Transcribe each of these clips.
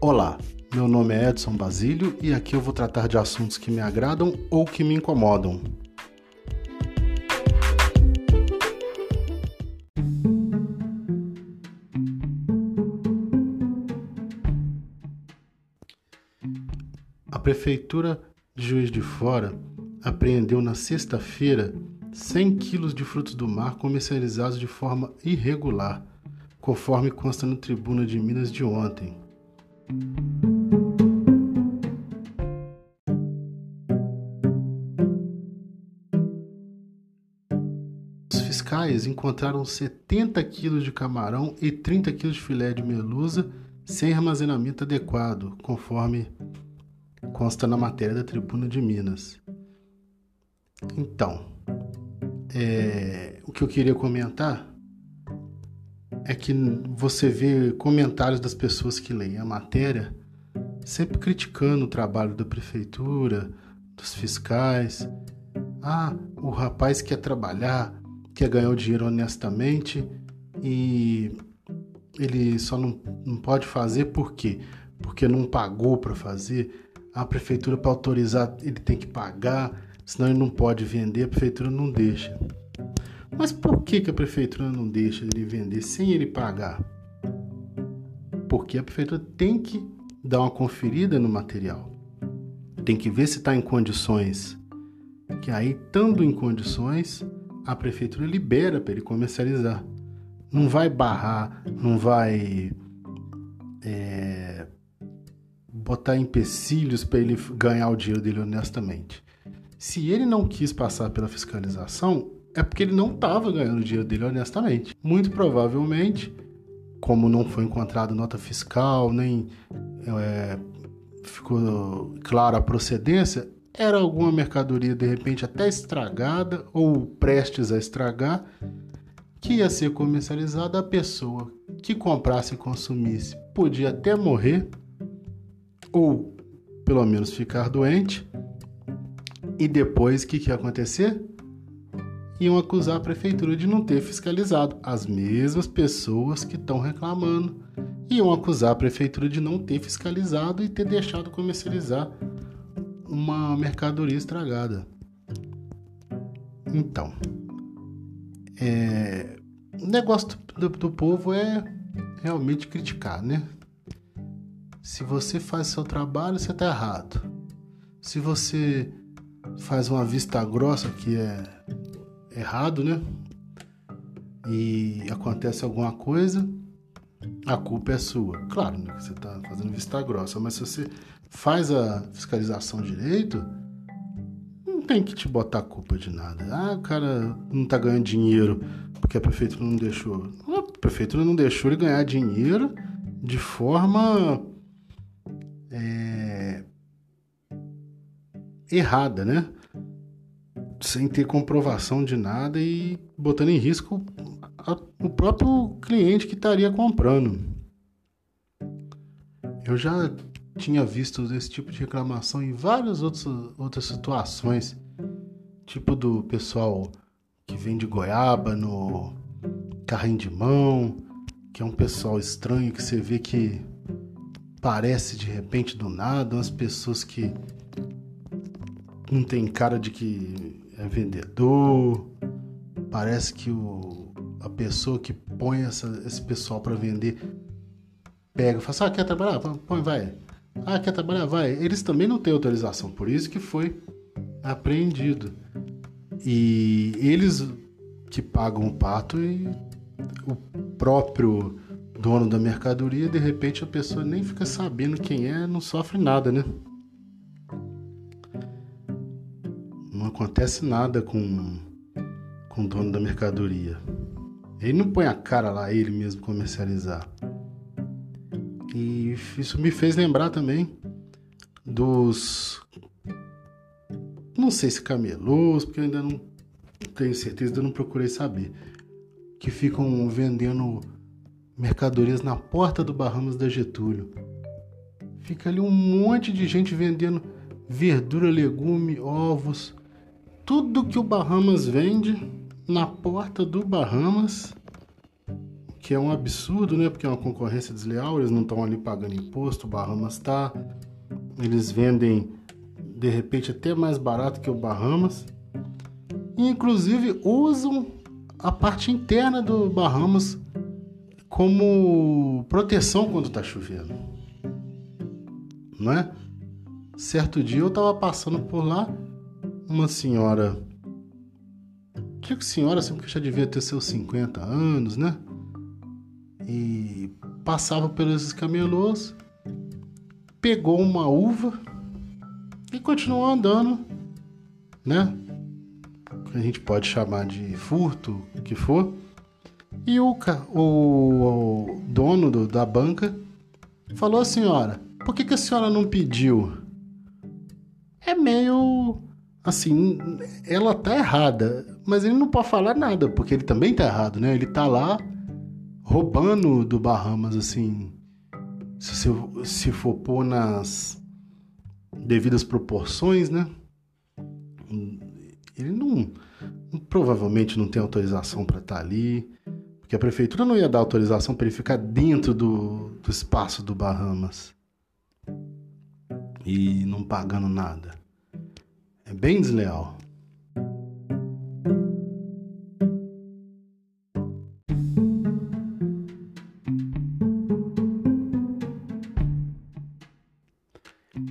Olá, meu nome é Edson Basílio e aqui eu vou tratar de assuntos que me agradam ou que me incomodam. A Prefeitura de Juiz de Fora apreendeu na sexta-feira 100 quilos de frutos do mar comercializados de forma irregular, conforme consta no Tribuna de Minas de ontem. Os fiscais encontraram 70 quilos de camarão e 30 quilos de filé de melusa sem armazenamento adequado, conforme consta na matéria da Tribuna de Minas. Então, é, o que eu queria comentar é que você vê comentários das pessoas que leem a matéria sempre criticando o trabalho da prefeitura, dos fiscais. Ah, o rapaz quer trabalhar, quer ganhar o dinheiro honestamente e ele só não, não pode fazer por quê? Porque não pagou para fazer. A prefeitura, para autorizar, ele tem que pagar senão ele não pode vender, a prefeitura não deixa. Mas por que, que a prefeitura não deixa ele vender sem ele pagar? Porque a prefeitura tem que dar uma conferida no material. Tem que ver se está em condições. Que aí, estando em condições, a prefeitura libera para ele comercializar. Não vai barrar, não vai é, botar empecilhos para ele ganhar o dinheiro dele honestamente. Se ele não quis passar pela fiscalização, é porque ele não estava ganhando o dinheiro dele honestamente. Muito provavelmente, como não foi encontrado nota fiscal, nem é, ficou clara a procedência, era alguma mercadoria de repente até estragada ou prestes a estragar, que ia ser comercializada a pessoa que comprasse e consumisse podia até morrer ou pelo menos ficar doente e depois, o que, que ia acontecer? Iam acusar a prefeitura de não ter fiscalizado. As mesmas pessoas que estão reclamando iam acusar a prefeitura de não ter fiscalizado e ter deixado comercializar uma mercadoria estragada. Então, é, o negócio do, do, povo é realmente criticar, né? Se você faz seu trabalho, você está errado. Se você faz uma vista grossa que é errado, né? E acontece alguma coisa, a culpa é sua. Claro, né? Você está fazendo vista grossa, mas se você faz a fiscalização direito, não tem que te botar culpa de nada. Ah, o cara não está ganhando dinheiro porque a prefeitura não deixou. A prefeitura não deixou ele ganhar dinheiro de forma é, errada, né? Sem ter comprovação de nada e botando em risco a, o próprio cliente que estaria comprando. Eu já tinha visto esse tipo de reclamação em várias outras, outras situações, tipo do pessoal que vende goiaba no carrinho de mão, que é um pessoal estranho que você vê que parece de repente do nada, umas pessoas que não tem cara de que vendedor. Parece que o, a pessoa que põe essa, esse pessoal para vender pega e fala assim, ah, quer trabalhar? Põe, vai. Ah, quer trabalhar? Vai. Eles também não têm autorização, por isso que foi apreendido. E eles que pagam o pato e o próprio dono da mercadoria, de repente a pessoa nem fica sabendo quem é, não sofre nada, né? Acontece nada com, com o dono da mercadoria. Ele não põe a cara lá, ele mesmo comercializar. E isso me fez lembrar também dos. Não sei se camelôs, porque eu ainda não tenho certeza, ainda não procurei saber. Que ficam vendendo mercadorias na porta do Bahamas da Getúlio. Fica ali um monte de gente vendendo verdura, legume, ovos, tudo que o Bahamas vende na porta do Bahamas, que é um absurdo, né? Porque é uma concorrência desleal, eles não estão ali pagando imposto, o Bahamas está. Eles vendem de repente até mais barato que o Bahamas. E inclusive usam a parte interna do Bahamas como proteção quando está chovendo. Não é? Certo dia eu estava passando por lá, uma senhora. Digo senhora, assim, porque já devia ter seus 50 anos, né? E passava pelos camelôs, pegou uma uva e continuou andando, né? A gente pode chamar de furto, o que for. E o, o, o dono do, da banca falou: Senhora, por que, que a senhora não pediu? É meio assim, ela tá errada, mas ele não pode falar nada, porque ele também tá errado, né? Ele tá lá roubando do Bahamas, assim. Se, se for pôr nas devidas proporções, né? Ele não, provavelmente não tem autorização para estar tá ali, porque a prefeitura não ia dar autorização para ele ficar dentro do, do espaço do Bahamas e não pagando nada. É bem desleal.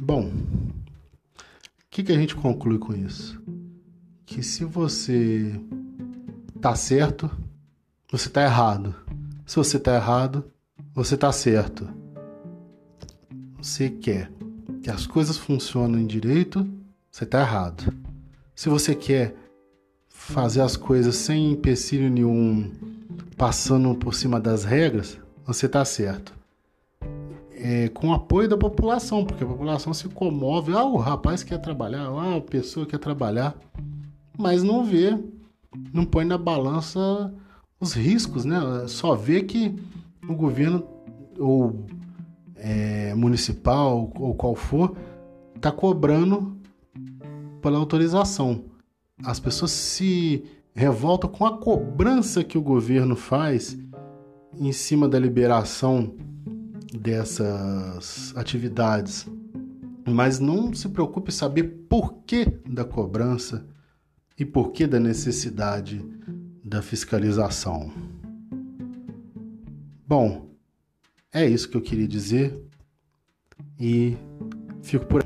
Bom, o que, que a gente conclui com isso? Que se você tá certo, você tá errado. Se você tá errado, você tá certo. Você quer que as coisas funcionem direito, você tá errado. Se você quer fazer as coisas sem empecilho nenhum, passando por cima das regras, você tá certo é, com apoio da população, porque a população se comove. Ah, o rapaz quer trabalhar, ah, a pessoa quer trabalhar, mas não vê, não põe na balança os riscos, né? Só vê que o governo ou é, municipal ou qual for está cobrando pela autorização. As pessoas se revoltam com a cobrança que o governo faz em cima da liberação dessas atividades, mas não se preocupe em saber por que da cobrança e por que da necessidade da fiscalização. Bom, é isso que eu queria dizer e fico por